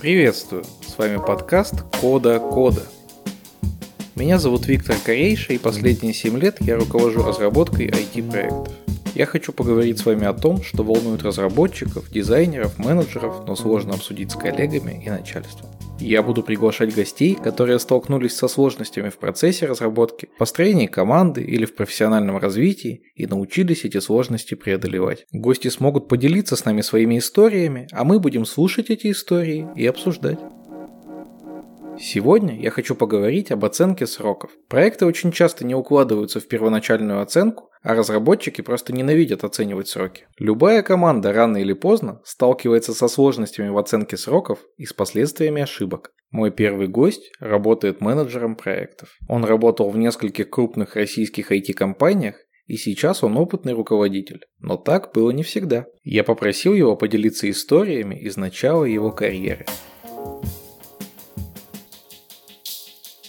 Приветствую! С вами подкаст Кода Кода. Меня зовут Виктор Корейша, и последние 7 лет я руковожу разработкой IT-проектов. Я хочу поговорить с вами о том, что волнует разработчиков, дизайнеров, менеджеров, но сложно обсудить с коллегами и начальством. Я буду приглашать гостей, которые столкнулись со сложностями в процессе разработки, построении команды или в профессиональном развитии и научились эти сложности преодолевать. Гости смогут поделиться с нами своими историями, а мы будем слушать эти истории и обсуждать. Сегодня я хочу поговорить об оценке сроков. Проекты очень часто не укладываются в первоначальную оценку, а разработчики просто ненавидят оценивать сроки. Любая команда рано или поздно сталкивается со сложностями в оценке сроков и с последствиями ошибок. Мой первый гость работает менеджером проектов. Он работал в нескольких крупных российских IT-компаниях и сейчас он опытный руководитель. Но так было не всегда. Я попросил его поделиться историями из начала его карьеры.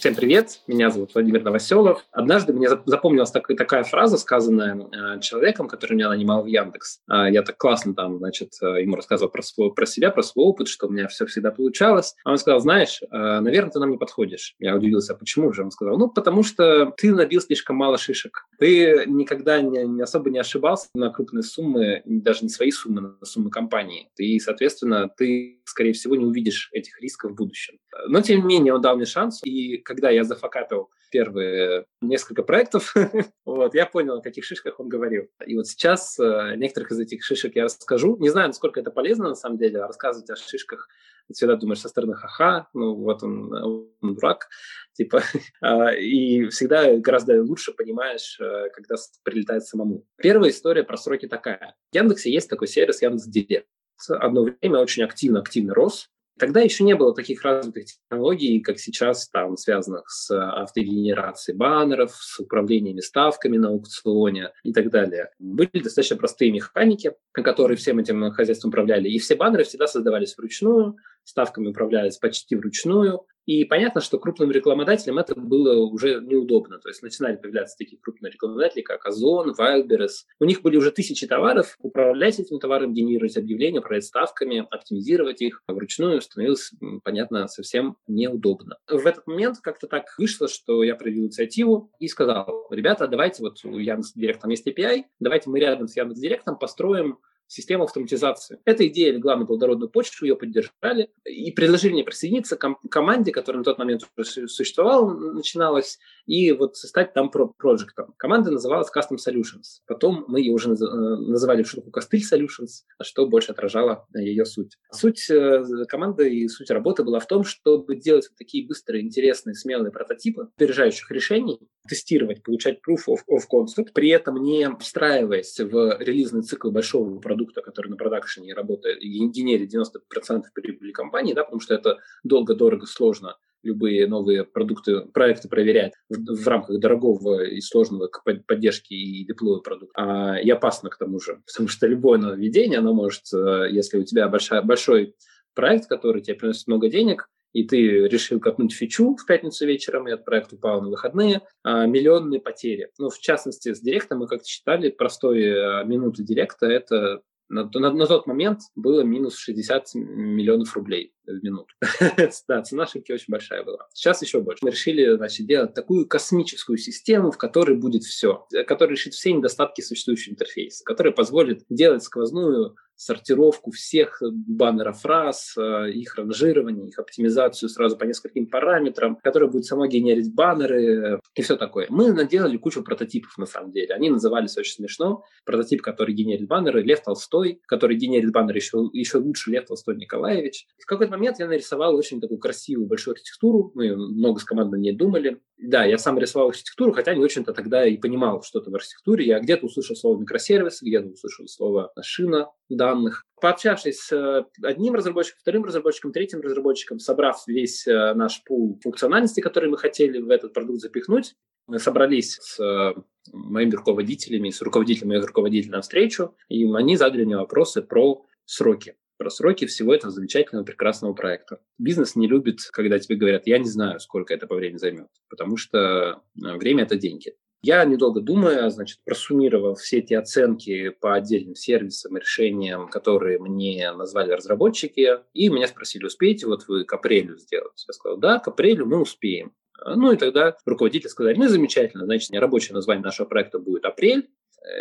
Всем привет, меня зовут Владимир Новоселов. Однажды мне запомнилась так, такая фраза, сказанная э, человеком, который меня нанимал в Яндекс. Э, я так классно там, значит, э, ему рассказывал про, свой, про себя, про свой опыт, что у меня все всегда получалось. А он сказал, знаешь, э, наверное, ты нам не подходишь. Я удивился, почему же? Он сказал, ну, потому что ты набил слишком мало шишек. Ты никогда не, не особо не ошибался на крупные суммы, даже не свои суммы, на суммы компании. И, соответственно, ты, скорее всего, не увидишь этих рисков в будущем. Но, тем не менее, он дал мне шанс, и когда я зафакапил первые несколько проектов, вот, я понял, о каких шишках он говорил. И вот сейчас э, некоторых из этих шишек я расскажу. Не знаю, насколько это полезно на самом деле, рассказывать о шишках всегда думаешь со стороны ха-ха, ну вот он, он дурак, типа, а, и всегда гораздо лучше понимаешь, э, когда прилетает самому. Первая история про сроки такая. В Яндексе есть такой сервис Яндекс Директ. Одно время очень активно-активно рос, Тогда еще не было таких развитых технологий, как сейчас, там, связанных с автогенерацией баннеров, с управлениями ставками на аукционе и так далее. Были достаточно простые механики, которые всем этим хозяйством управляли, и все баннеры всегда создавались вручную, ставками управлялись почти вручную, и понятно, что крупным рекламодателям это было уже неудобно. То есть начинали появляться такие крупные рекламодатели, как Озон, Wildberries. У них были уже тысячи товаров. Управлять этим товаром, генерировать объявления, управлять ставками, оптимизировать их вручную становилось, понятно, совсем неудобно. В этот момент как-то так вышло, что я проявил инициативу и сказал, ребята, давайте вот у Яндекс.Директ там есть API, давайте мы рядом с Яндекс.Директом построим систему автоматизации. Эта идея легла на плодородную почву, ее поддержали и предложили мне присоединиться к команде, которая на тот момент существовала, начиналась, и вот стать там про проектом. Команда называлась Custom Solutions. Потом мы ее уже э, называли в шутку Костыль Solutions, что больше отражало ее суть. Суть э, команды и суть работы была в том, чтобы делать вот такие быстрые, интересные, смелые прототипы опережающих решений, тестировать, получать proof of, of concept, при этом не встраиваясь в релизный цикл большого продукта, который на продакшене работает генерит 90% прибыли компании, да, потому что это долго, дорого, сложно любые новые продукты, проекты проверять в, в рамках дорогого и сложного к поддержке и деплою продукта. А, и опасно к тому же, потому что любое нововведение, оно может, э, если у тебя большая, большой проект, который тебе приносит много денег, и ты решил копнуть фичу в пятницу вечером, и этот проект упал на выходные, а, миллионные потери. Ну, в частности, с директом мы как-то считали, простой а, минуты директа – это на, на, на тот момент было минус 60 миллионов рублей в минуту. да, цена ошибки очень большая была. Сейчас еще больше. Мы решили, значит, делать такую космическую систему, в которой будет все, которая решит все недостатки существующего интерфейса, которая позволит делать сквозную сортировку всех баннеров фраз, э, их ранжирование, их оптимизацию сразу по нескольким параметрам, которая будет сама генерить баннеры и все такое. Мы наделали кучу прототипов на самом деле. Они назывались очень смешно. Прототип, который генерит баннеры, Лев Толстой, который генерит баннеры еще, еще лучше Лев Толстой Николаевич. в какой-то момент я нарисовал очень такую красивую большую архитектуру. Мы много с командой не думали. Да, я сам рисовал архитектуру, хотя не очень-то тогда и понимал что-то в архитектуре. Я где-то услышал слово микросервис, где-то услышал слово шина данных. Пообщавшись с э, одним разработчиком, вторым разработчиком, третьим разработчиком, собрав весь э, наш пул функциональности, который мы хотели в этот продукт запихнуть, мы собрались с э, моими руководителями, с руководителем моих руководителей на встречу, и они задали мне вопросы про сроки про сроки всего этого замечательного, прекрасного проекта. Бизнес не любит, когда тебе говорят, я не знаю, сколько это по времени займет, потому что время – это деньги. Я, недолго думая, значит, просуммировал все эти оценки по отдельным сервисам, решениям, которые мне назвали разработчики, и меня спросили, успеете вот вы к апрелю сделать? Я сказал, да, к апрелю мы успеем. Ну и тогда руководитель сказали, ну замечательно, значит, рабочее название нашего проекта будет апрель,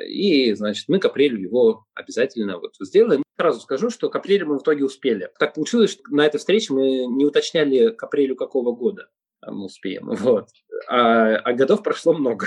и, значит, мы к апрелю его обязательно вот сделаем. Сразу скажу, что к апрелю мы в итоге успели. Так получилось, что на этой встрече мы не уточняли к апрелю какого года мы успеем. Вот. А, а годов прошло много.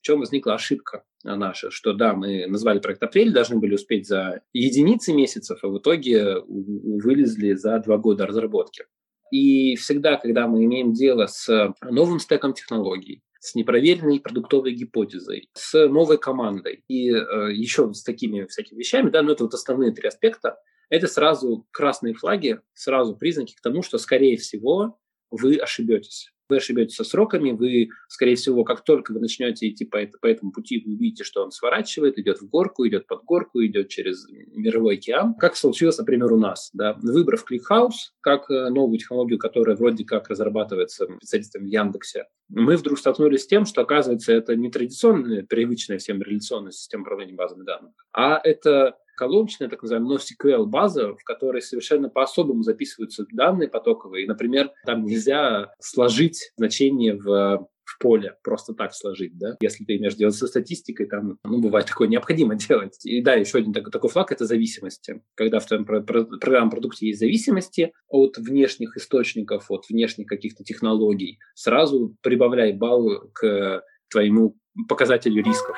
В чем возникла ошибка наша, что да, мы назвали проект апрель, должны были успеть за единицы месяцев, а в итоге вылезли за два года разработки. И всегда, когда мы имеем дело с новым стеком технологий, с непроверенной продуктовой гипотезой, с новой командой. И э, еще с такими всякими вещами, да, ну это вот основные три аспекта, это сразу красные флаги, сразу признаки к тому, что, скорее всего, вы ошибетесь вы ошибетесь со сроками, вы, скорее всего, как только вы начнете идти по, по этому пути, вы увидите, что он сворачивает, идет в горку, идет под горку, идет через мировой океан. Как случилось, например, у нас. Да? Выбрав ClickHouse как э, новую технологию, которая вроде как разрабатывается специалистами в Яндексе, мы вдруг столкнулись с тем, что, оказывается, это не традиционная, привычная всем реляционная система управления базами данных, а это колоночная, так называемая NoSQL база, в которой совершенно по-особому записываются данные потоковые. Например, там нельзя сложить значение в в поле просто так сложить, да. Если ты имеешь дело со статистикой, там, ну, бывает такое необходимо делать. И да, еще один такой, такой флаг – это зависимости. Когда в твоем про- про- программном продукте есть зависимости от внешних источников, от внешних каких-то технологий, сразу прибавляй балл к твоему показателю рисков.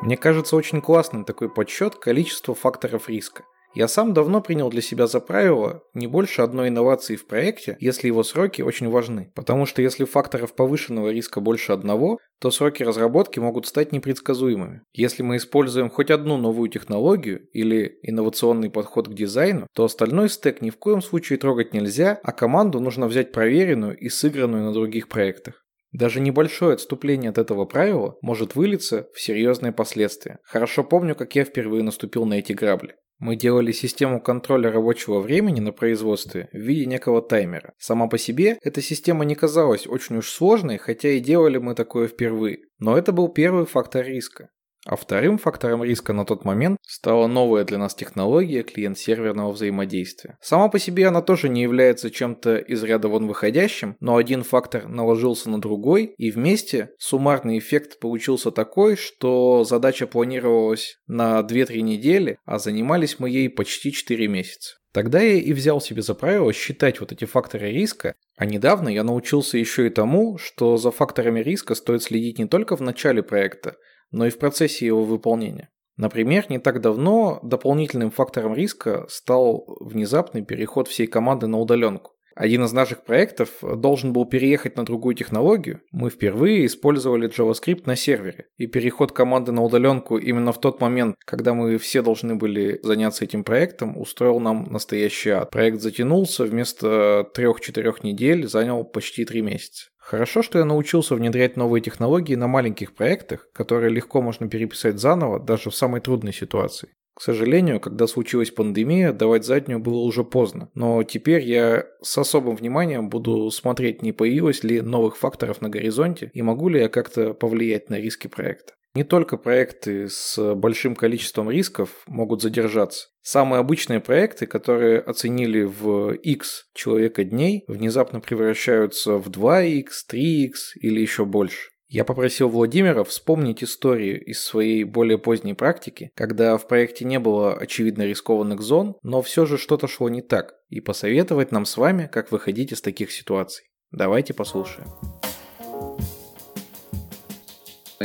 Мне кажется очень классным такой подсчет количества факторов риска. Я сам давно принял для себя за правило не больше одной инновации в проекте, если его сроки очень важны. Потому что если факторов повышенного риска больше одного, то сроки разработки могут стать непредсказуемыми. Если мы используем хоть одну новую технологию или инновационный подход к дизайну, то остальной стек ни в коем случае трогать нельзя, а команду нужно взять проверенную и сыгранную на других проектах. Даже небольшое отступление от этого правила может вылиться в серьезные последствия. Хорошо помню, как я впервые наступил на эти грабли. Мы делали систему контроля рабочего времени на производстве в виде некого таймера. Сама по себе эта система не казалась очень уж сложной, хотя и делали мы такое впервые. Но это был первый фактор риска. А вторым фактором риска на тот момент стала новая для нас технология клиент-серверного взаимодействия. Сама по себе она тоже не является чем-то из ряда вон выходящим, но один фактор наложился на другой, и вместе суммарный эффект получился такой, что задача планировалась на 2-3 недели, а занимались мы ей почти 4 месяца. Тогда я и взял себе за правило считать вот эти факторы риска, а недавно я научился еще и тому, что за факторами риска стоит следить не только в начале проекта, но и в процессе его выполнения. Например, не так давно дополнительным фактором риска стал внезапный переход всей команды на удаленку. Один из наших проектов должен был переехать на другую технологию. Мы впервые использовали JavaScript на сервере. И переход команды на удаленку именно в тот момент, когда мы все должны были заняться этим проектом, устроил нам настоящий ад. Проект затянулся, вместо 3-4 недель занял почти 3 месяца. Хорошо, что я научился внедрять новые технологии на маленьких проектах, которые легко можно переписать заново даже в самой трудной ситуации. К сожалению, когда случилась пандемия, давать заднюю было уже поздно. Но теперь я с особым вниманием буду смотреть, не появилось ли новых факторов на горизонте и могу ли я как-то повлиять на риски проекта. Не только проекты с большим количеством рисков могут задержаться. Самые обычные проекты, которые оценили в X человека дней, внезапно превращаются в 2X, 3X или еще больше. Я попросил Владимира вспомнить историю из своей более поздней практики, когда в проекте не было очевидно рискованных зон, но все же что-то шло не так, и посоветовать нам с вами, как выходить из таких ситуаций. Давайте послушаем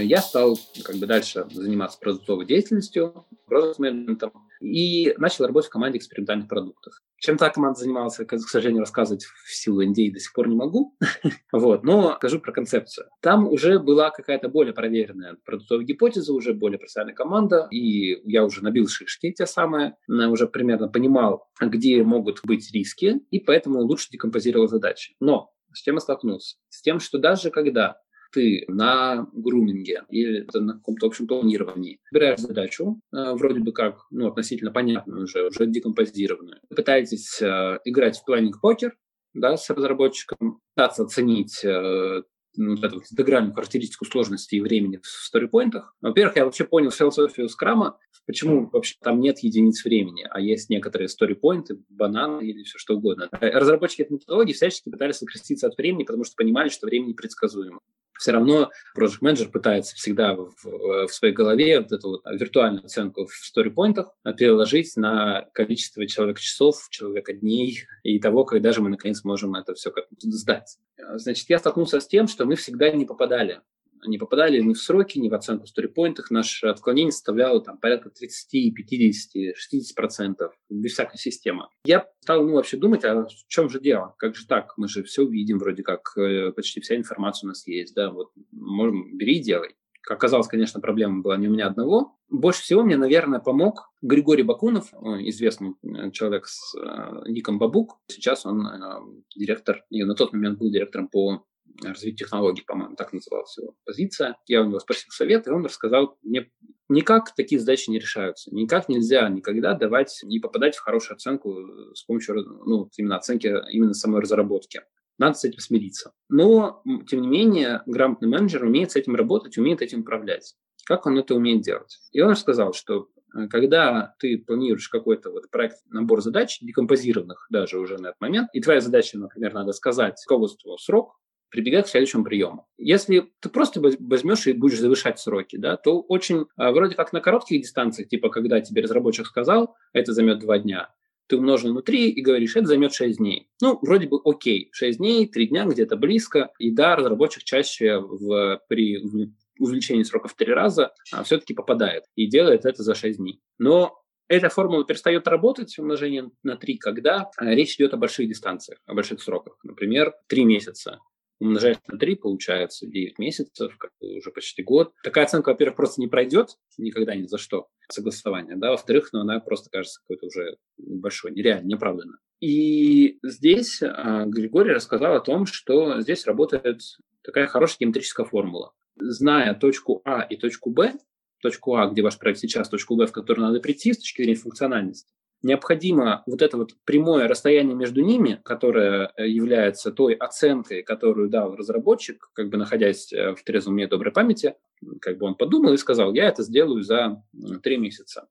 я стал как бы дальше заниматься продуктовой деятельностью, продукт-менеджментом, и начал работать в команде экспериментальных продуктов. Чем та команда занималась, к сожалению, рассказывать в силу NDA до сих пор не могу. вот, но скажу про концепцию. Там уже была какая-то более проверенная продуктовая гипотеза, уже более профессиональная команда, и я уже набил шишки те самые, уже примерно понимал, где могут быть риски, и поэтому лучше декомпозировал задачи. Но с чем я столкнулся? С тем, что даже когда ты на груминге или на каком-то общем планировании выбираешь задачу, э, вроде бы как, ну, относительно понятную уже, уже декомпозированную. Пытаетесь э, играть в планинг-покер, да, с разработчиком, пытаться оценить э, ну, вот эту интегральную характеристику сложности и времени в сторипоинтах. Во-первых, я вообще понял философию скрама, почему вообще там нет единиц времени, а есть некоторые сторипоинты, бананы или все что угодно. Разработчики этой методологии всячески пытались сократиться от времени, потому что понимали, что время непредсказуемо все равно Project Manager пытается всегда в, в своей голове вот эту вот виртуальную оценку в сторипоинтах переложить на количество человека-часов, человека-дней и того, когда же мы наконец можем это все как сдать. Значит, я столкнулся с тем, что мы всегда не попадали не попадали ни в сроки, ни в оценку в. Наше отклонение составляло там, порядка 30, 50, 60 процентов, без всякой системы. Я стал ну, вообще думать, а в чем же дело? Как же так? Мы же все увидим, вроде как э, почти вся информация у нас есть. Да? Вот, можем, бери и делай. Как оказалось, конечно, проблема была не у меня одного. Больше всего мне, наверное, помог Григорий Бакунов, известный э, человек с э, ником Бабук. Сейчас он директор, и на тот момент был директором по развития технологий, по-моему, так называлась его позиция. Я у него спросил совет, и он рассказал мне, никак такие задачи не решаются. Никак нельзя никогда давать, не попадать в хорошую оценку с помощью ну, именно оценки именно самой разработки. Надо с этим смириться. Но, тем не менее, грамотный менеджер умеет с этим работать, умеет этим управлять. Как он это умеет делать? И он рассказал, что э, когда ты планируешь какой-то вот проект, набор задач, декомпозированных даже уже на этот момент, и твоя задача, например, надо сказать руководству срок, прибегать к следующему приему. Если ты просто возьмешь и будешь завышать сроки, да, то очень а, вроде как на коротких дистанциях, типа когда тебе разработчик сказал, это займет два дня, ты умножил на 3 и говоришь, это займет 6 дней. Ну, вроде бы окей, 6 дней, 3 дня где-то близко. И да, разработчик чаще в, при увеличении срока в 3 раза а, все-таки попадает и делает это за 6 дней. Но эта формула перестает работать, умножение на 3, когда а, речь идет о больших дистанциях, о больших сроках. Например, 3 месяца умножаешь на 3, получается 9 месяцев, как уже почти год. Такая оценка, во-первых, просто не пройдет никогда ни за что согласование, да, во-вторых, ну, она просто кажется какой-то уже большой, нереально, неоправданно. И здесь а, Григорий рассказал о том, что здесь работает такая хорошая геометрическая формула. Зная точку А и точку Б, точку А, где ваш проект сейчас, точку Б, в которую надо прийти с точки зрения функциональности, необходимо вот это вот прямое расстояние между ними, которое э, является той оценкой, которую дал разработчик, как бы находясь э, в трезвом уме доброй памяти, как бы он подумал и сказал, я это сделаю за три месяца.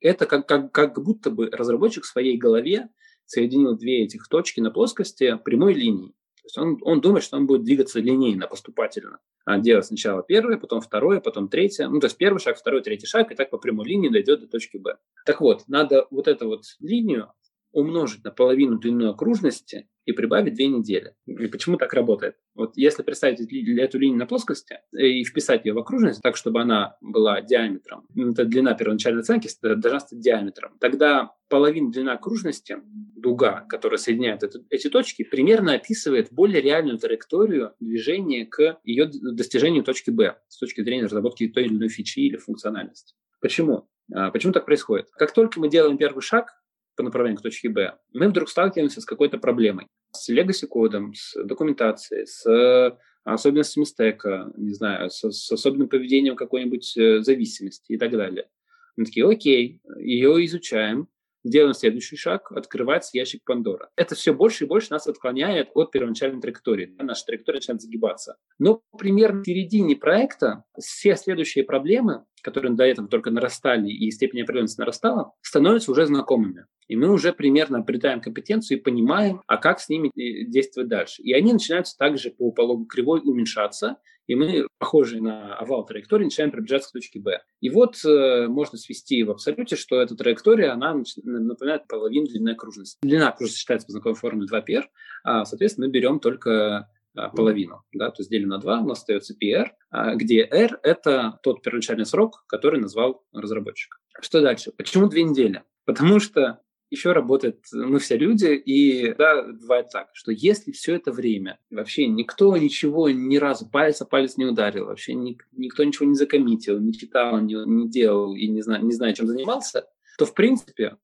Это как, как, как будто бы разработчик в своей голове соединил две этих точки на плоскости прямой линией. Есть он, он думает, что он будет двигаться линейно, поступательно. А делать сначала первое, потом второе, потом третье. Ну, то есть первый шаг, второй, третий шаг, и так по прямой линии дойдет до точки Б. Так вот, надо вот эту вот линию умножить на половину длину окружности и прибавить две недели. И почему так работает? Вот если представить эту линию на плоскости и вписать ее в окружность так, чтобы она была диаметром, ну, это длина первоначальной оценки должна стать диаметром, тогда половина длины окружности, дуга, которая соединяет это, эти точки, примерно описывает более реальную траекторию движения к ее достижению точки B с точки зрения разработки той или иной фичи или функциональности. Почему? А, почему так происходит? Как только мы делаем первый шаг, по направлению к точке Б, мы вдруг сталкиваемся с какой-то проблемой, с legacy кодом, с документацией, с особенностями стека, не знаю, с, с особенным поведением какой-нибудь э, зависимости и так далее. Мы такие, окей, ее изучаем, делаем следующий шаг, открывается ящик Пандора. Это все больше и больше нас отклоняет от первоначальной траектории. Наша траектория начинает загибаться. Но примерно в середине проекта все следующие проблемы, которые до этого только нарастали и степень определенности нарастала, становятся уже знакомыми. И мы уже примерно обретаем компетенцию и понимаем, а как с ними э, действовать дальше. И они начинаются также по пологу кривой уменьшаться, и мы, похожие на овал траектории, начинаем приближаться к точке B. И вот э, можно свести в абсолюте, что эта траектория, она напоминает половину длины окружности. Длина окружности считается по знакомой формуле 2πr, а, соответственно, мы берем только а, половину, да, то есть делим на 2, у нас остается PR, а, где R – это тот первоначальный срок, который назвал разработчик. Что дальше? Почему две недели? Потому что еще работает, мы все люди, и да, бывает так, что если все это время вообще никто ничего ни разу пальца палец не ударил, вообще ник, никто ничего не закоммитил, не читал, не, не делал и не знаю, не знаю, чем занимался, то в принципе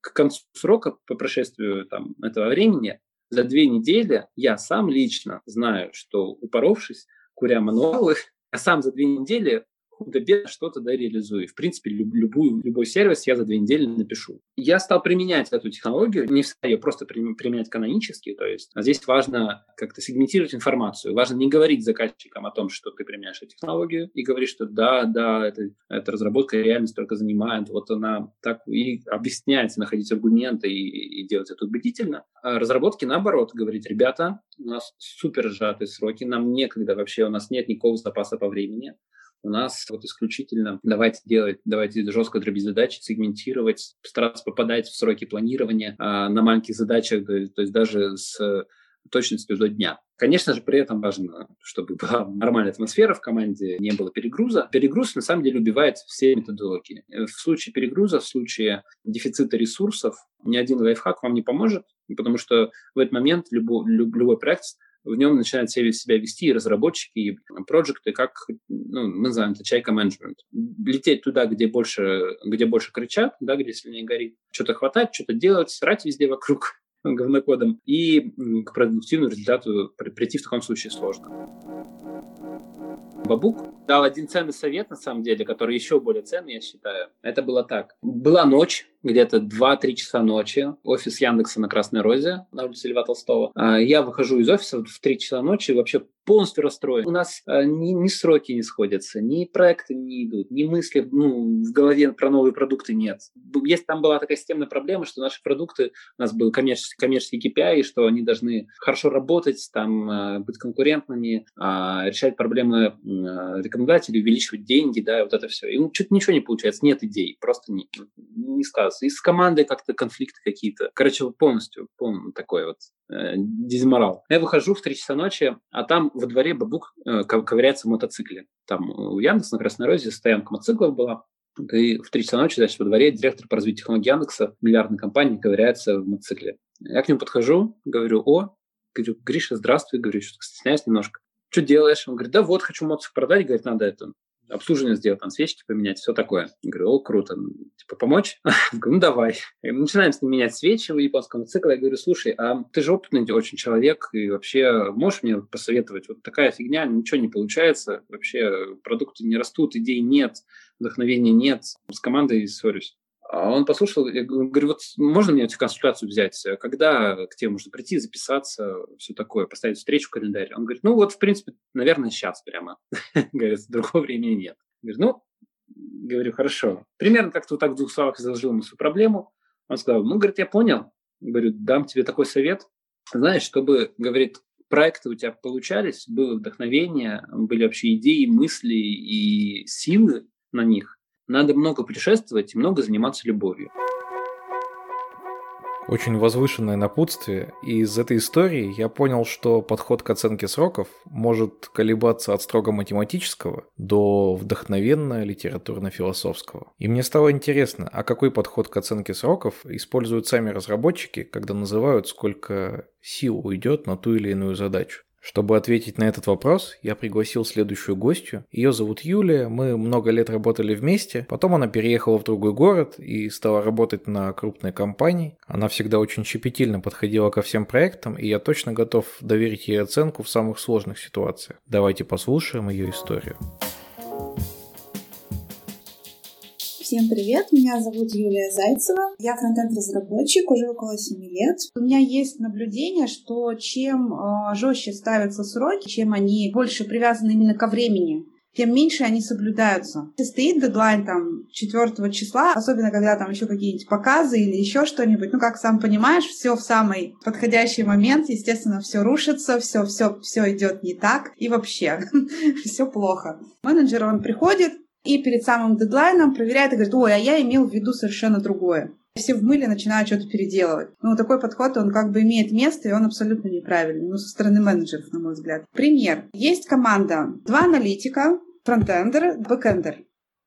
к концу срока, по прошествию там, этого времени, за две недели я сам лично знаю, что упоровшись, куря мануалы, я сам за две недели худо-бедно что-то да, реализую. В принципе, люб, любую, любой сервис я за две недели напишу. Я стал применять эту технологию, не всегда ее просто применять канонически, то есть а здесь важно как-то сегментировать информацию. Важно не говорить заказчикам о том, что ты применяешь эту технологию, и говорить, что да, да, это, эта разработка реально столько занимает, вот она так и объяснять, находить аргументы и, и делать это убедительно. А разработки, наоборот, говорить, ребята, у нас супер сжатые сроки, нам некогда вообще, у нас нет никакого запаса по времени, у нас вот исключительно давайте делать, давайте жестко дробить задачи, сегментировать, стараться попадать в сроки планирования а, на маленьких задачах, то есть, даже с точностью до дня. Конечно же, при этом важно, чтобы была нормальная атмосфера в команде, не было перегруза. Перегруз, на самом деле, убивает все методологии. В случае перегруза, в случае дефицита ресурсов, ни один лайфхак вам не поможет, потому что в этот момент любой, любой проект в нем начинают себя вести и разработчики, и проекты, как, ну, мы называем это чайка менеджмент. Лететь туда, где больше, где больше кричат, да, где сильнее горит, что-то хватать, что-то делать, срать везде вокруг говнокодом, и к продуктивному результату прийти в таком случае сложно. Бабук дал один ценный совет, на самом деле, который еще более ценный, я считаю. Это было так. Была ночь, где-то 2-3 часа ночи, офис Яндекса на Красной Розе, на улице Льва Толстого. А, я выхожу из офиса в 3 часа ночи, вообще полностью расстроен. У нас а, ни, ни сроки не сходятся, ни проекты не идут, ни мысли ну, в голове про новые продукты нет. Есть там была такая системная проблема, что наши продукты, у нас был коммерческий, коммерческий KPI, что они должны хорошо работать, там, а, быть конкурентными, решать проблемы рекомендателей, увеличивать деньги, да, вот это все. И ну, что-то ничего не получается, нет идей, просто не, не сказано раз. И с командой как-то конфликты какие-то. Короче, полностью, полный такой вот э, дезморал. Я выхожу в 3 часа ночи, а там во дворе бабук э, ковыряется в мотоцикле. Там у Яндекса на Красной Розе стоянка мотоциклов была. И в 3 часа ночи, значит, во дворе директор по развитию технологий Яндекса, миллиардной компании, ковыряется в мотоцикле. Я к нему подхожу, говорю, о, говорю, Гриша, здравствуй, говорю, что стесняюсь немножко. Что делаешь? Он говорит, да вот, хочу мотоцикл продать, говорит, надо это обслуживание сделать, там свечки поменять, все такое. Я говорю, о, круто, типа помочь? Говорю, ну давай. И мы начинаем с ним менять свечи в японском цикле. Я говорю, слушай, а ты же опытный очень человек, и вообще можешь мне посоветовать? Вот такая фигня, ничего не получается, вообще продукты не растут, идей нет, вдохновения нет, с командой ссорюсь. А он послушал, я говорю, вот можно мне эту консультацию взять? Когда к тебе можно прийти, записаться, все такое, поставить встречу в календаре? Он говорит, ну вот, в принципе, наверное, сейчас прямо. Говорит, другого времени нет. Говорю, ну, говорю, хорошо. Примерно как-то вот так в двух словах изложил ему свою проблему. Он сказал, ну, говорит, я понял. Говорю, дам тебе такой совет. Знаешь, чтобы, говорит, проекты у тебя получались, было вдохновение, были вообще идеи, мысли и силы на них, надо много путешествовать и много заниматься любовью. Очень возвышенное напутствие, и из этой истории я понял, что подход к оценке сроков может колебаться от строго математического до вдохновенно литературно-философского. И мне стало интересно, а какой подход к оценке сроков используют сами разработчики, когда называют, сколько сил уйдет на ту или иную задачу. Чтобы ответить на этот вопрос, я пригласил следующую гостью. Ее зовут Юлия, мы много лет работали вместе. Потом она переехала в другой город и стала работать на крупной компании. Она всегда очень щепетильно подходила ко всем проектам, и я точно готов доверить ей оценку в самых сложных ситуациях. Давайте послушаем ее историю. Всем привет, меня зовут Юлия Зайцева, я фронтенд-разработчик уже около 7 лет. У меня есть наблюдение, что чем э, жестче ставятся сроки, чем они больше привязаны именно ко времени, тем меньше они соблюдаются. Если стоит дедлайн там 4 числа, особенно когда там еще какие-нибудь показы или еще что-нибудь, ну как сам понимаешь, все в самый подходящий момент, естественно, все рушится, все, все, все идет не так и вообще все плохо. Менеджер, он приходит, и перед самым дедлайном проверяет и говорит, ой, а я имел в виду совершенно другое. Все в мыле начинают что-то переделывать. Ну, такой подход, он как бы имеет место, и он абсолютно неправильный, ну, со стороны менеджеров, на мой взгляд. Пример. Есть команда, два аналитика, фронтендер, бэкендер.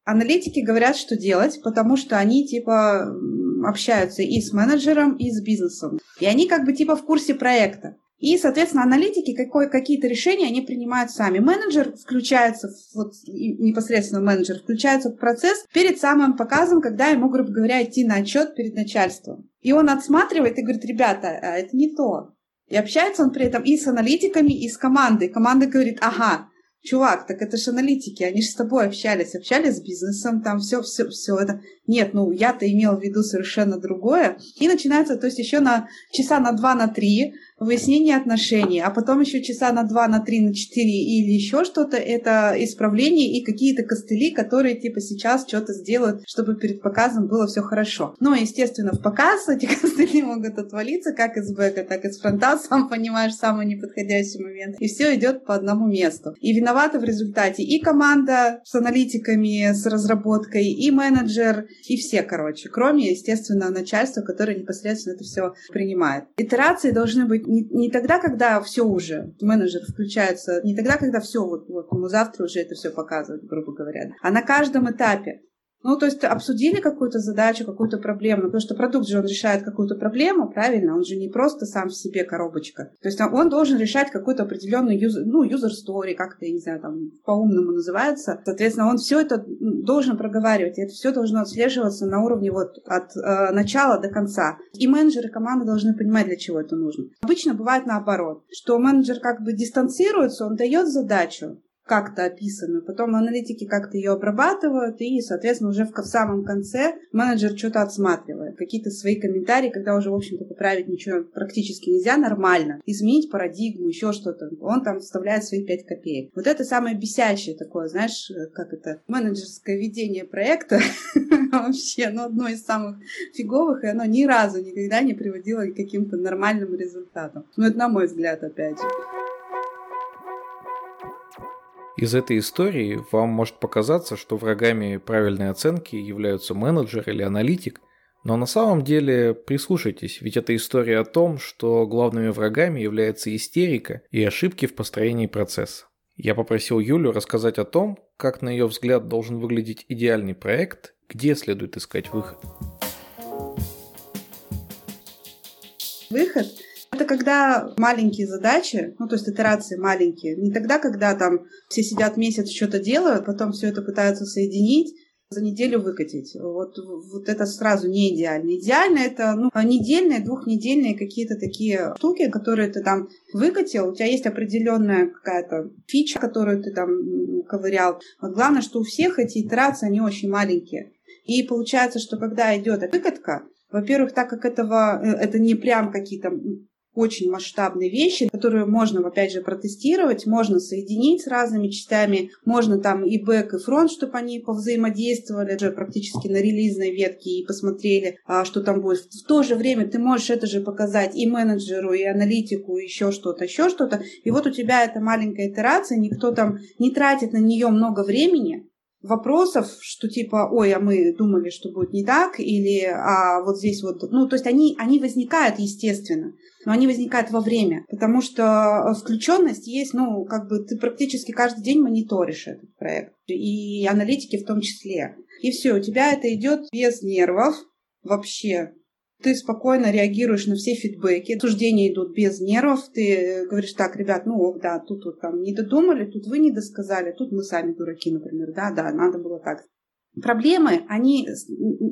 Аналитики говорят, что делать, потому что они, типа, общаются и с менеджером, и с бизнесом. И они как бы типа в курсе проекта. И, соответственно, аналитики какие-то решения они принимают сами. Менеджер включается, вот, непосредственно менеджер включается в процесс перед самым показом, когда ему, грубо говоря, идти на отчет перед начальством. И он отсматривает и говорит, ребята, а это не то. И общается он при этом и с аналитиками, и с командой. Команда говорит, ага, чувак, так это же аналитики, они же с тобой общались, общались с бизнесом, там все, все, все это. Нет, ну я-то имел в виду совершенно другое. И начинается, то есть еще на часа на два, на три выяснение отношений, а потом еще часа на два, на три, на четыре или еще что-то, это исправление и какие-то костыли, которые типа сейчас что-то сделают, чтобы перед показом было все хорошо. Но, естественно, в показ эти костыли могут отвалиться как из бэка, так и с фронта, сам понимаешь, самый неподходящий момент. И все идет по одному месту. И виновата в результате и команда с аналитиками, с разработкой, и менеджер, и все, короче, кроме, естественно, начальства, которое непосредственно это все принимает. Итерации должны быть не, не тогда, когда все уже, менеджер включается, не тогда, когда все, вот, вот ему завтра уже это все показывают, грубо говоря, а на каждом этапе. Ну, то есть обсудили какую-то задачу, какую-то проблему, потому что продукт же он решает какую-то проблему, правильно? Он же не просто сам в себе коробочка. То есть он должен решать какую-то определенную юзер, ну, user story, как это, я не знаю, там по-умному называется. Соответственно, он все это должен проговаривать, и это все должно отслеживаться на уровне вот от э, начала до конца. И менеджеры команды должны понимать, для чего это нужно. Обычно бывает наоборот, что менеджер как бы дистанцируется, он дает задачу, как-то описанную, потом аналитики как-то ее обрабатывают, и, соответственно, уже в самом конце менеджер что-то отсматривает, какие-то свои комментарии, когда уже, в общем-то, поправить ничего практически нельзя, нормально, изменить парадигму, еще что-то, он там вставляет свои 5 копеек. Вот это самое бесящее такое, знаешь, как это, менеджерское ведение проекта, вообще, ну, одно из самых фиговых, и оно ни разу никогда не приводило к каким-то нормальным результатам. Ну, это на мой взгляд, опять же. Из этой истории вам может показаться, что врагами правильной оценки являются менеджер или аналитик, но на самом деле прислушайтесь, ведь это история о том, что главными врагами является истерика и ошибки в построении процесса. Я попросил Юлю рассказать о том, как на ее взгляд должен выглядеть идеальный проект, где следует искать выход. Выход это когда маленькие задачи, ну, то есть итерации маленькие. Не тогда, когда там все сидят месяц, что-то делают, потом все это пытаются соединить, за неделю выкатить. Вот, вот это сразу не идеально. Идеально это ну, недельные, двухнедельные какие-то такие штуки, которые ты там выкатил. У тебя есть определенная какая-то фича, которую ты там ковырял. Вот главное, что у всех эти итерации, они очень маленькие. И получается, что когда идет выкатка, во-первых, так как этого, э, это не прям какие-то очень масштабные вещи, которые можно, опять же, протестировать, можно соединить с разными частями, можно там и бэк, и фронт, чтобы они повзаимодействовали уже практически на релизной ветке и посмотрели, а, что там будет. В то же время ты можешь это же показать и менеджеру, и аналитику, и еще что-то, еще что-то. И вот у тебя эта маленькая итерация, никто там не тратит на нее много времени, вопросов, что типа, ой, а мы думали, что будет не так, или а вот здесь вот, ну, то есть они, они возникают, естественно, но они возникают во время, потому что э, включенность есть, ну, как бы ты практически каждый день мониторишь этот проект, и аналитики в том числе. И все, у тебя это идет без нервов вообще, ты спокойно реагируешь на все фидбэки, суждения идут без нервов, ты говоришь, так, ребят, ну, да, тут вот там не додумали, тут вы не досказали, тут мы сами дураки, например, да, да, надо было так. Проблемы, они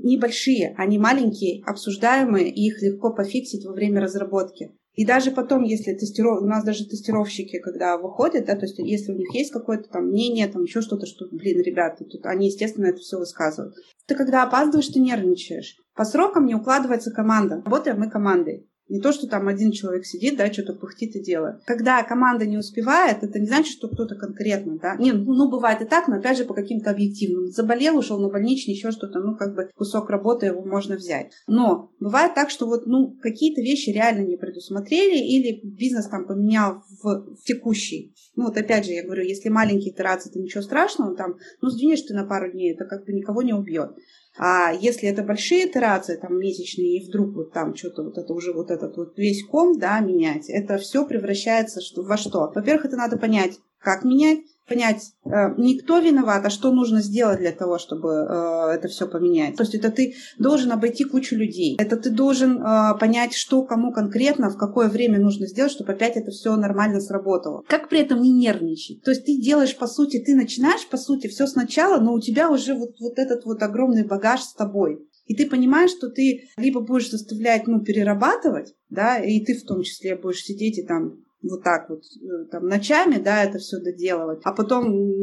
небольшие, они маленькие, обсуждаемые, и их легко пофиксить во время разработки. И даже потом, если тестиров... у нас даже тестировщики, когда выходят, да, то есть если у них есть какое-то там мнение, там еще что-то, что, блин, ребята, тут они, естественно, это все высказывают. Ты когда опаздываешь, ты нервничаешь. По срокам не укладывается команда. Работаем мы командой. Не то, что там один человек сидит, да, что-то пыхтит и делает. Когда команда не успевает, это не значит, что кто-то конкретно, да. Не, ну, бывает и так, но опять же по каким-то объективным. Заболел, ушел на больничный, еще что-то, ну, как бы кусок работы его можно взять. Но бывает так, что вот, ну, какие-то вещи реально не предусмотрели или бизнес там поменял в, в текущий. Ну, вот опять же, я говорю, если маленькие итерации, то ничего страшного, там, ну, сдвинешь ты на пару дней, это как бы никого не убьет. А если это большие итерации, там месячные, и вдруг вот там что-то вот это уже вот этот вот весь ком, да, менять, это все превращается во что? Во-первых, это надо понять, как менять, понять, э, не кто виноват, а что нужно сделать для того, чтобы э, это все поменять. То есть это ты должен обойти кучу людей. Это ты должен э, понять, что кому конкретно, в какое время нужно сделать, чтобы опять это все нормально сработало. Как при этом не нервничать? То есть ты делаешь, по сути, ты начинаешь, по сути, все сначала, но у тебя уже вот, вот этот вот огромный багаж с тобой. И ты понимаешь, что ты либо будешь заставлять, ну, перерабатывать, да, и ты в том числе будешь сидеть и там вот так вот э, там ночами, да, это все доделывать, а потом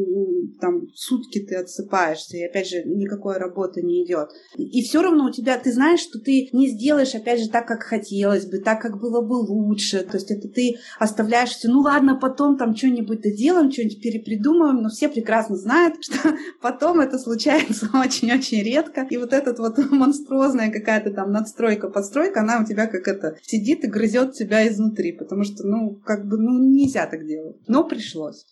там сутки ты отсыпаешься, и опять же никакой работы не идет. И все равно у тебя, ты знаешь, что ты не сделаешь, опять же, так, как хотелось бы, так, как было бы лучше. То есть это ты оставляешь все, ну ладно, потом там что-нибудь доделаем, что-нибудь перепридумаем, но все прекрасно знают, что потом это случается очень-очень редко. И вот этот вот монструозная какая-то там надстройка, подстройка, она у тебя как это сидит и грызет тебя изнутри, потому что, ну, как бы, ну, нельзя так делать. Но пришлось.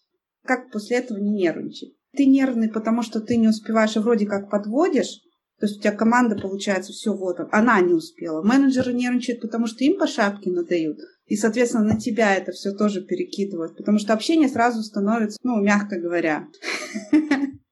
Как после этого не нервничать? Ты нервный, потому что ты не успеваешь и вроде как подводишь, то есть у тебя команда, получается, все вот, она не успела. Менеджеры нервничают, потому что им по шапке надают. И, соответственно, на тебя это все тоже перекидывают. Потому что общение сразу становится, ну, мягко говоря,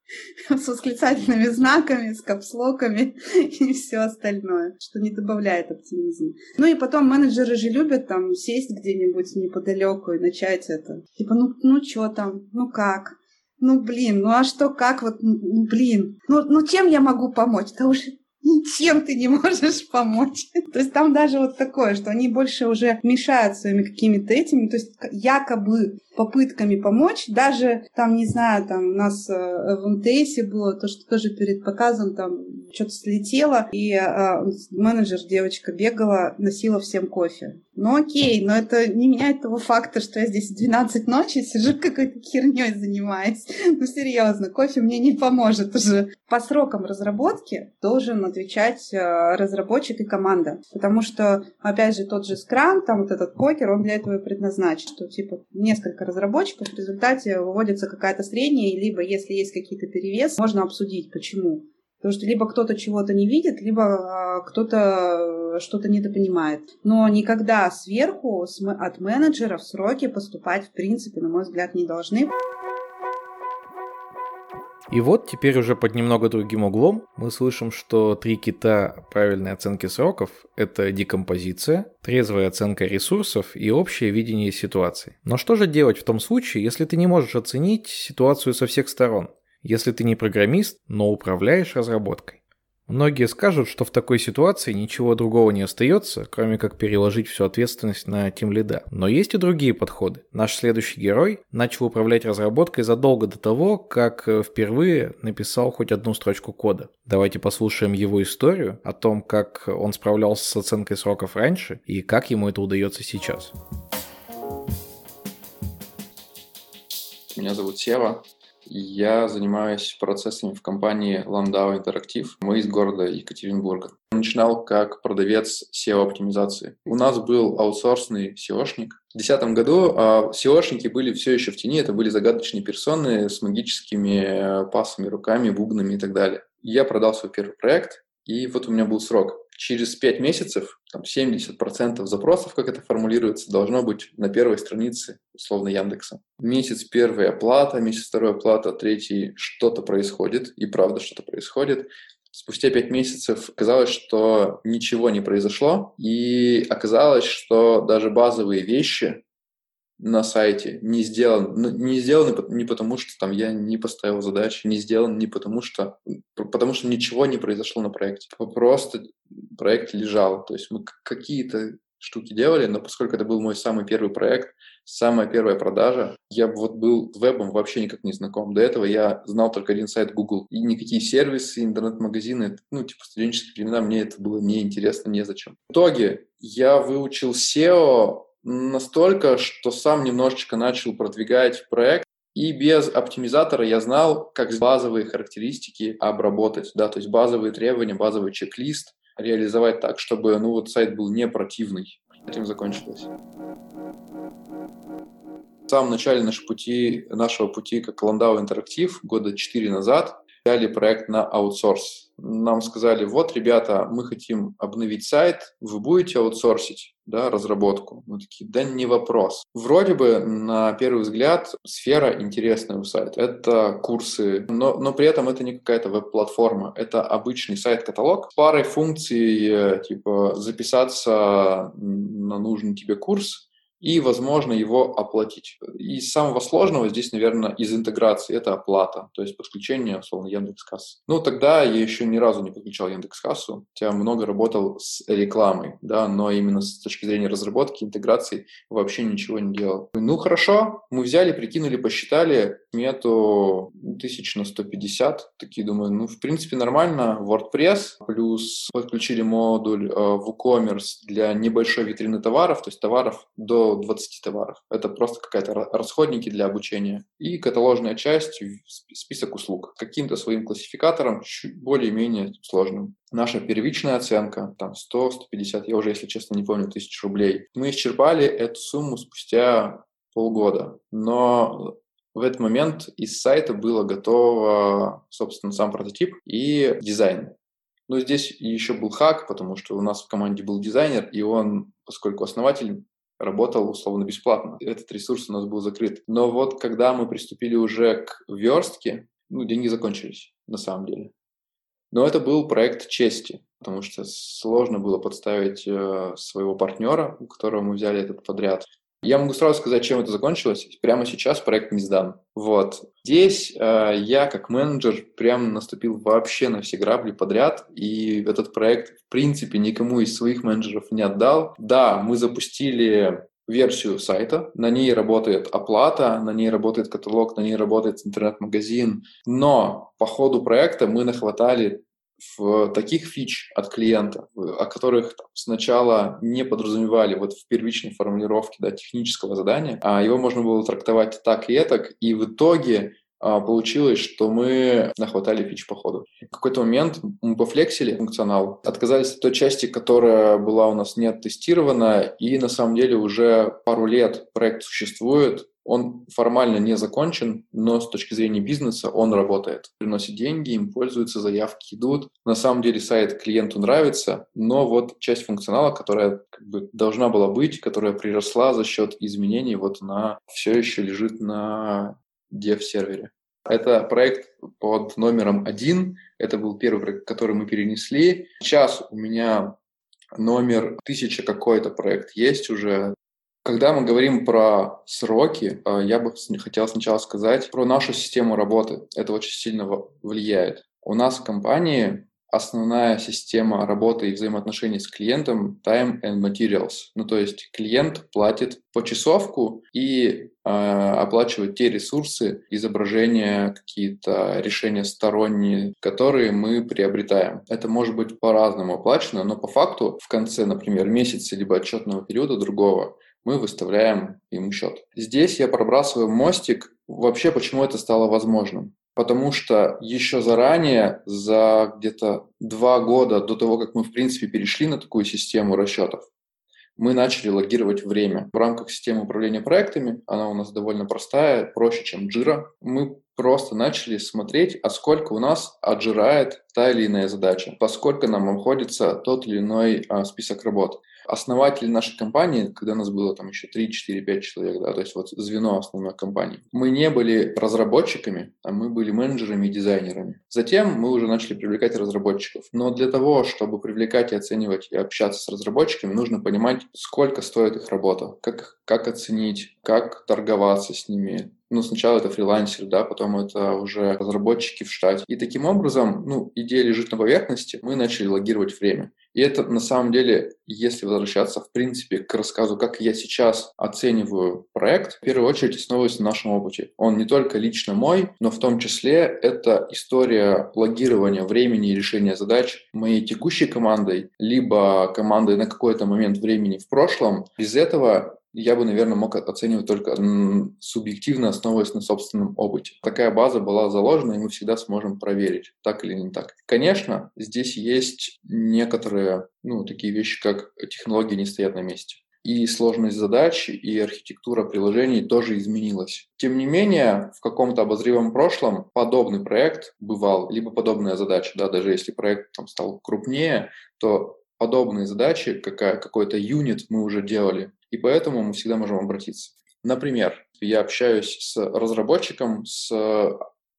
с восклицательными знаками, с капслоками и все остальное, что не добавляет оптимизма. Ну и потом менеджеры же любят там сесть где-нибудь неподалеку и начать это. Типа, ну, ну что там, ну как? Ну, блин, ну а что, как вот, ну, блин, ну, ну чем я могу помочь? Да уже ничем ты не можешь помочь. то есть там даже вот такое, что они больше уже мешают своими какими-то этими, то есть якобы попытками помочь, даже там, не знаю, там у нас э, в МТСе было то, что тоже перед показом там что-то слетело, и э, менеджер, девочка, бегала, носила всем кофе. Ну окей, но это не меняет того факта, что я здесь в 12 ночи сижу какой-то херней занимаюсь. Ну серьезно, кофе мне не поможет уже. По срокам разработки должен отвечать э, разработчик и команда. Потому что, опять же, тот же скрам, там вот этот покер, он для этого и предназначен, что типа несколько разработчиков в результате выводится какая-то средняя, либо если есть какие-то перевес, можно обсудить, почему. Потому что либо кто-то чего-то не видит, либо а, кто-то э, что-то недопонимает. Но никогда сверху от менеджеров сроки поступать, в принципе, на мой взгляд, не должны. И вот теперь уже под немного другим углом мы слышим, что три кита правильной оценки сроков – это декомпозиция, трезвая оценка ресурсов и общее видение ситуации. Но что же делать в том случае, если ты не можешь оценить ситуацию со всех сторон? Если ты не программист, но управляешь разработкой? Многие скажут, что в такой ситуации ничего другого не остается, кроме как переложить всю ответственность на тим лида. Но есть и другие подходы. Наш следующий герой начал управлять разработкой задолго до того, как э, впервые написал хоть одну строчку кода. Давайте послушаем его историю о том, как он справлялся с оценкой сроков раньше и как ему это удается сейчас. Меня зовут Сева. Я занимаюсь процессами в компании Landau Interactive. Мы из города Екатеринбурга. Начинал как продавец SEO-оптимизации. У нас был аутсорсный SEOшник. В 2010 году а, SEOшники были все еще в тени. Это были загадочные персоны с магическими э, пасами, руками, бубнами и так далее. Я продал свой первый проект, и вот у меня был срок через 5 месяцев там, 70% запросов, как это формулируется, должно быть на первой странице, условно, Яндекса. Месяц первый оплата, месяц второй оплата, третий что-то происходит, и правда что-то происходит. Спустя пять месяцев оказалось, что ничего не произошло, и оказалось, что даже базовые вещи, на сайте не сделан, не сделан не потому, что там я не поставил задачи, не сделан не потому, что потому что ничего не произошло на проекте. Просто проект лежал. То есть мы какие-то штуки делали, но поскольку это был мой самый первый проект, самая первая продажа, я вот был вебом вообще никак не знаком. До этого я знал только один сайт Google. И никакие сервисы, интернет-магазины, ну, типа студенческие времена, мне это было неинтересно, незачем. В итоге я выучил SEO настолько, что сам немножечко начал продвигать проект, и без оптимизатора я знал, как базовые характеристики обработать, да, то есть базовые требования, базовый чек-лист реализовать так, чтобы, ну, вот сайт был не противный. Этим закончилось. В самом начале нашего пути, нашего пути как Landau Интерактив года 4 назад взяли проект на аутсорс. Нам сказали, вот, ребята, мы хотим обновить сайт, вы будете аутсорсить да, разработку? Мы такие, да не вопрос. Вроде бы, на первый взгляд, сфера интересная у сайта. Это курсы, но, но при этом это не какая-то веб-платформа. Это обычный сайт-каталог с парой функций, э, типа записаться на нужный тебе курс, и, возможно, его оплатить. И самого сложного здесь, наверное, из интеграции – это оплата, то есть подключение, условно, Яндекс.Кассы. Ну, тогда я еще ни разу не подключал Яндекс.Кассу, хотя много работал с рекламой, да, но именно с точки зрения разработки, интеграции вообще ничего не делал. Ну, хорошо, мы взяли, прикинули, посчитали мету тысяч на 150, такие думаю, ну, в принципе, нормально, WordPress, плюс подключили модуль э, WooCommerce для небольшой витрины товаров, то есть товаров до 20 товаров. Это просто какая-то расходники для обучения. И каталожная часть, список услуг. Каким-то своим классификатором, более-менее сложным. Наша первичная оценка, там 100-150, я уже, если честно, не помню, тысяч рублей. Мы исчерпали эту сумму спустя полгода. Но в этот момент из сайта было готово, собственно, сам прототип и дизайн. Но здесь еще был хак, потому что у нас в команде был дизайнер, и он, поскольку основатель, работал условно бесплатно. Этот ресурс у нас был закрыт. Но вот когда мы приступили уже к верстке, ну, деньги закончились на самом деле. Но это был проект чести, потому что сложно было подставить э, своего партнера, у которого мы взяли этот подряд. Я могу сразу сказать, чем это закончилось. Прямо сейчас проект не сдан. Вот. Здесь э, я как менеджер прям наступил вообще на все грабли подряд, и этот проект, в принципе, никому из своих менеджеров не отдал. Да, мы запустили версию сайта, на ней работает оплата, на ней работает каталог, на ней работает интернет-магазин, но по ходу проекта мы нахватали в таких фич от клиента, о которых там, сначала не подразумевали вот в первичной формулировке да, технического задания, а его можно было трактовать так и так, и в итоге а, получилось, что мы нахватали фич по ходу. В какой-то момент мы пофлексили функционал, отказались от той части, которая была у нас не оттестирована, и на самом деле уже пару лет проект существует, он формально не закончен, но с точки зрения бизнеса он работает. Приносит деньги, им пользуются, заявки идут. На самом деле сайт клиенту нравится, но вот часть функционала, которая как бы должна была быть, которая приросла за счет изменений, вот она все еще лежит на dev-сервере. Это проект под номером один. Это был первый проект, который мы перенесли. Сейчас у меня номер тысяча какой-то проект есть уже. Когда мы говорим про сроки, э, я бы хотел сначала сказать про нашу систему работы. Это очень сильно влияет. У нас в компании основная система работы и взаимоотношений с клиентом time and materials. Ну, то есть клиент платит по часовку и э, оплачивает те ресурсы, изображения, какие-то решения сторонние, которые мы приобретаем. Это может быть по-разному оплачено, но по факту в конце, например, месяца либо отчетного периода другого мы выставляем ему счет. Здесь я пробрасываю мостик, вообще почему это стало возможным. Потому что еще заранее, за где-то два года до того, как мы, в принципе, перешли на такую систему расчетов, мы начали логировать время. В рамках системы управления проектами, она у нас довольно простая, проще, чем Jira, мы просто начали смотреть, а сколько у нас отжирает та или иная задача, поскольку нам обходится тот или иной а, список работ основатели нашей компании, когда нас было там еще 3, 4, 5 человек, да, то есть вот звено основной компании, мы не были разработчиками, а мы были менеджерами и дизайнерами. Затем мы уже начали привлекать разработчиков. Но для того, чтобы привлекать и оценивать и общаться с разработчиками, нужно понимать, сколько стоит их работа, как, как оценить, как торговаться с ними, ну, сначала это фрилансер, да, потом это уже разработчики в штате. И таким образом, ну, идея лежит на поверхности, мы начали логировать время. И это на самом деле, если возвращаться в принципе к рассказу, как я сейчас оцениваю проект, в первую очередь основываюсь на нашем опыте. Он не только лично мой, но в том числе это история логирования времени и решения задач моей текущей командой, либо командой на какой-то момент времени в прошлом. Без этого я бы, наверное, мог оценивать только субъективно, основываясь на собственном опыте. Такая база была заложена, и мы всегда сможем проверить, так или не так. Конечно, здесь есть некоторые, ну, такие вещи, как технологии не стоят на месте. И сложность задач, и архитектура приложений тоже изменилась. Тем не менее, в каком-то обозримом прошлом подобный проект бывал, либо подобная задача, да, даже если проект там стал крупнее, то подобные задачи, какая, какой-то юнит мы уже делали, и поэтому мы всегда можем обратиться. Например, я общаюсь с разработчиком, с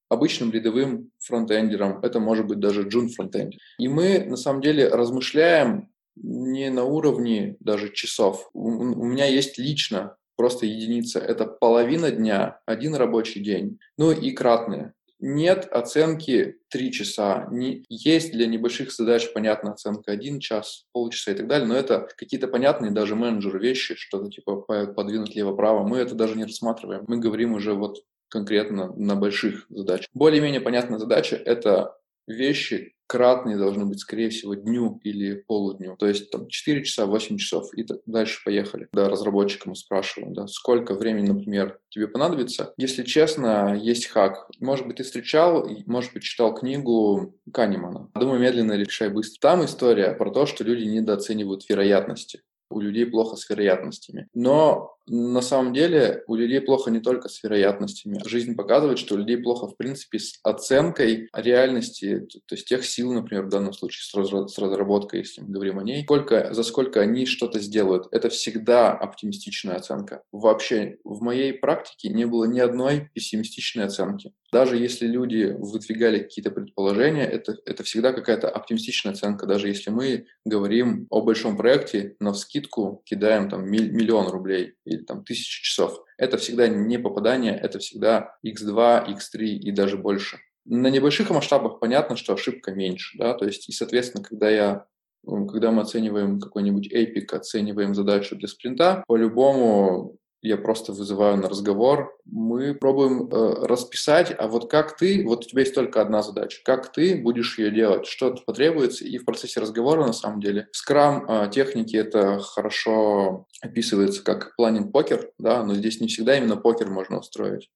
обычным рядовым фронтендером, это может быть даже джун фронтендер. И мы на самом деле размышляем не на уровне даже часов. У, меня есть лично просто единица. Это половина дня, один рабочий день. Ну и кратные. Нет оценки 3 часа. Не, есть для небольших задач, понятно, оценка 1 час, полчаса и так далее, но это какие-то понятные даже менеджеру вещи, что-то типа подвинуть лево-право. Мы это даже не рассматриваем. Мы говорим уже вот конкретно на больших задачах. Более-менее понятная задача – это вещи кратные должны быть, скорее всего, дню или полудню. То есть там 4 часа, 8 часов и дальше поехали. Да, разработчикам спрашиваем, да, сколько времени, например, тебе понадобится. Если честно, есть хак. Может быть, ты встречал, может быть, читал книгу Канемана. Думаю, медленно, решай быстро. Там история про то, что люди недооценивают вероятности у людей плохо с вероятностями. Но на самом деле у людей плохо не только с вероятностями. Жизнь показывает, что у людей плохо, в принципе, с оценкой реальности, то есть тех сил, например, в данном случае с, разработкой, если мы говорим о ней, сколько, за сколько они что-то сделают. Это всегда оптимистичная оценка. Вообще в моей практике не было ни одной пессимистичной оценки. Даже если люди выдвигали какие-то предположения, это, это всегда какая-то оптимистичная оценка. Даже если мы говорим о большом проекте, на вскидку кидаем там миллион рублей или там тысячу часов. Это всегда не попадание, это всегда x2, x3 и даже больше. На небольших масштабах понятно, что ошибка меньше, да, то есть, и, соответственно, когда я когда мы оцениваем какой-нибудь эпик, оцениваем задачу для спринта, по-любому я просто вызываю на разговор. Мы пробуем э, расписать, а вот как ты, вот у тебя есть только одна задача, как ты будешь ее делать, что потребуется, и в процессе разговора на самом деле. Скрам э, техники это хорошо описывается как планинг покер, да, но здесь не всегда именно покер можно устроить.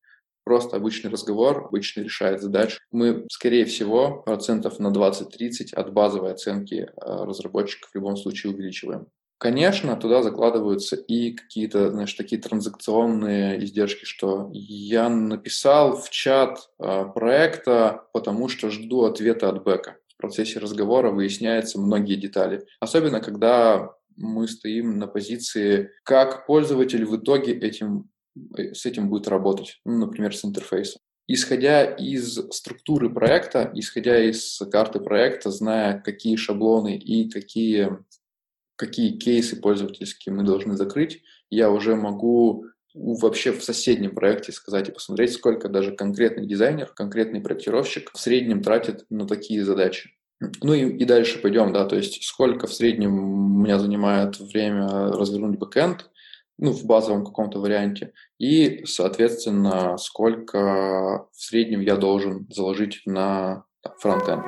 Просто обычный разговор обычно решает задачу. Мы, скорее всего, процентов на 20-30 от базовой оценки э, разработчиков в любом случае увеличиваем. Конечно, туда закладываются и какие-то, знаешь, такие транзакционные издержки, что я написал в чат э, проекта, потому что жду ответа от бэка. В процессе разговора выясняются многие детали. Особенно, когда мы стоим на позиции, как пользователь в итоге этим, э, с этим будет работать, ну, например, с интерфейсом. Исходя из структуры проекта, исходя из карты проекта, зная, какие шаблоны и какие какие кейсы пользовательские мы должны закрыть, я уже могу вообще в соседнем проекте сказать и посмотреть, сколько даже конкретный дизайнер, конкретный проектировщик в среднем тратит на такие задачи. Ну и, и дальше пойдем, да, то есть сколько в среднем у меня занимает время развернуть бэкэнд, ну, в базовом каком-то варианте, и, соответственно, сколько в среднем я должен заложить на фронтенд.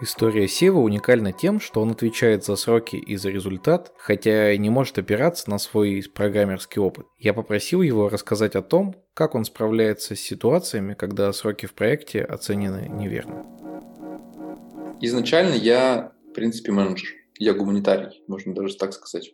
История Сева уникальна тем, что он отвечает за сроки и за результат, хотя не может опираться на свой программерский опыт. Я попросил его рассказать о том, как он справляется с ситуациями, когда сроки в проекте оценены неверно. Изначально я, в принципе, менеджер. Я гуманитарий, можно даже так сказать.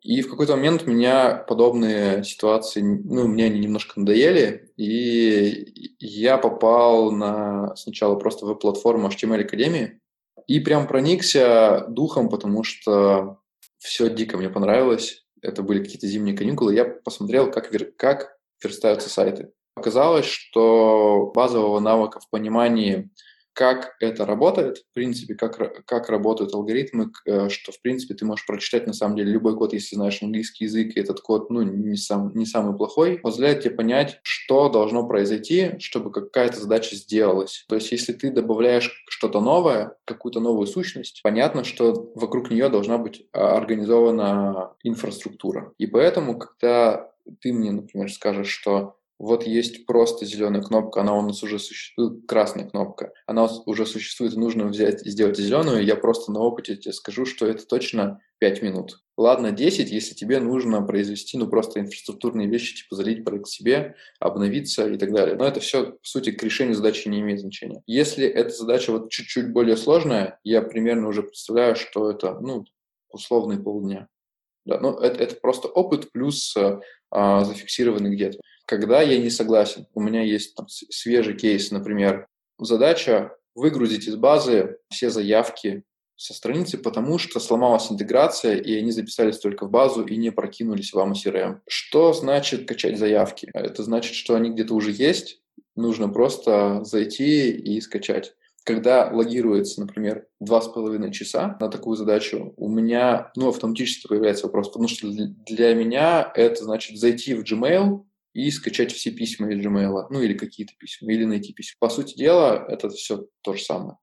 И в какой-то момент меня подобные ситуации, ну, мне они немножко надоели, и я попал на сначала просто в платформу HTML Академии, и прям проникся духом, потому что все дико мне понравилось. Это были какие-то зимние каникулы. Я посмотрел, как, вер... как верстаются сайты. Оказалось, что базового навыка в понимании как это работает, в принципе, как, как работают алгоритмы, э, что, в принципе, ты можешь прочитать, на самом деле, любой код, если знаешь английский язык, и этот код, ну, не, сам, не самый плохой, позволяет тебе понять, что должно произойти, чтобы какая-то задача сделалась. То есть, если ты добавляешь что-то новое, какую-то новую сущность, понятно, что вокруг нее должна быть а, организована инфраструктура. И поэтому, когда ты мне, например, скажешь, что вот есть просто зеленая кнопка, она у нас уже существует, красная кнопка, она уже существует, нужно взять и сделать зеленую, я просто на опыте тебе скажу, что это точно 5 минут. Ладно, 10, если тебе нужно произвести, ну, просто инфраструктурные вещи, типа залить проект себе, обновиться и так далее. Но это все, по сути, к решению задачи не имеет значения. Если эта задача вот чуть-чуть более сложная, я примерно уже представляю, что это, ну, условные полдня. Да, ну, это, это просто опыт плюс а, зафиксированный где-то. Когда я не согласен, у меня есть там, свежий кейс, например, задача выгрузить из базы все заявки со страницы, потому что сломалась интеграция, и они записались только в базу и не прокинулись в AMA CRM. Что значит качать заявки? Это значит, что они где-то уже есть, нужно просто зайти и скачать. когда логируется, например, два с половиной часа на такую задачу, у меня, ну, автоматически появляется вопрос, потому что для меня это значит зайти в Gmail и скачать все письма из Gmail, ну, или какие-то письма, или найти письма. По сути дела, это все то же самое.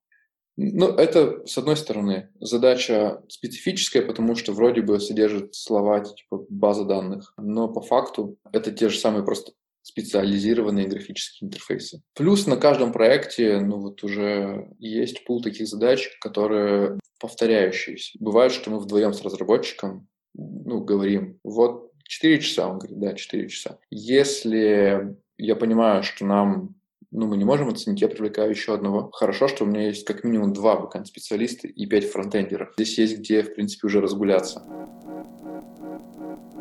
Ну, это, с одной стороны, задача специфическая, потому что вроде бы содержит слова типа база данных, но по факту это те же самые просто специализированные графические интерфейсы. Плюс на каждом проекте, ну вот уже есть пул таких задач, которые повторяющиеся. Бывает, что мы вдвоем с разработчиком ну, говорим, вот 4 часа, он говорит, да, 4 часа. Если я понимаю, что нам ну, мы не можем оценить, я привлекаю еще одного. Хорошо, что у меня есть как минимум два бэкэнд-специалиста и пять фронтендеров. Здесь есть где, в принципе, уже разгуляться.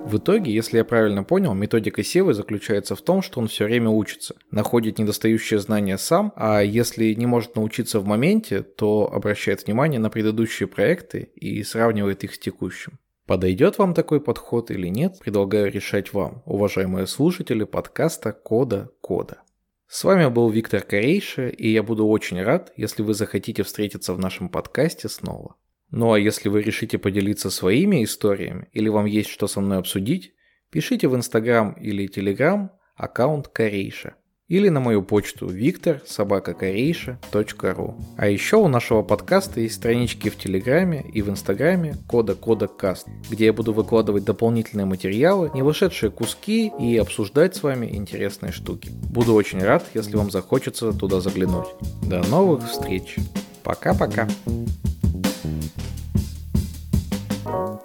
В итоге, если я правильно понял, методика Севы заключается в том, что он все время учится, находит недостающие знания сам, а если не может научиться в моменте, то обращает внимание на предыдущие проекты и сравнивает их с текущим. Подойдет вам такой подход или нет, предлагаю решать вам, уважаемые слушатели подкаста Кода Кода. С вами был Виктор Корейша, и я буду очень рад, если вы захотите встретиться в нашем подкасте снова. Ну а если вы решите поделиться своими историями или вам есть что со мной обсудить, пишите в Инстаграм или Телеграм аккаунт Корейша или на мою почту виктор собакакорейша.ру. А еще у нашего подкаста есть странички в Телеграме и в Инстаграме кода кода каст, где я буду выкладывать дополнительные материалы, не вышедшие куски и обсуждать с вами интересные штуки. Буду очень рад, если вам захочется туда заглянуть. До новых встреч. Пока-пока.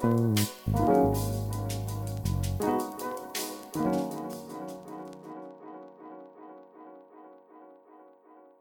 Thank you.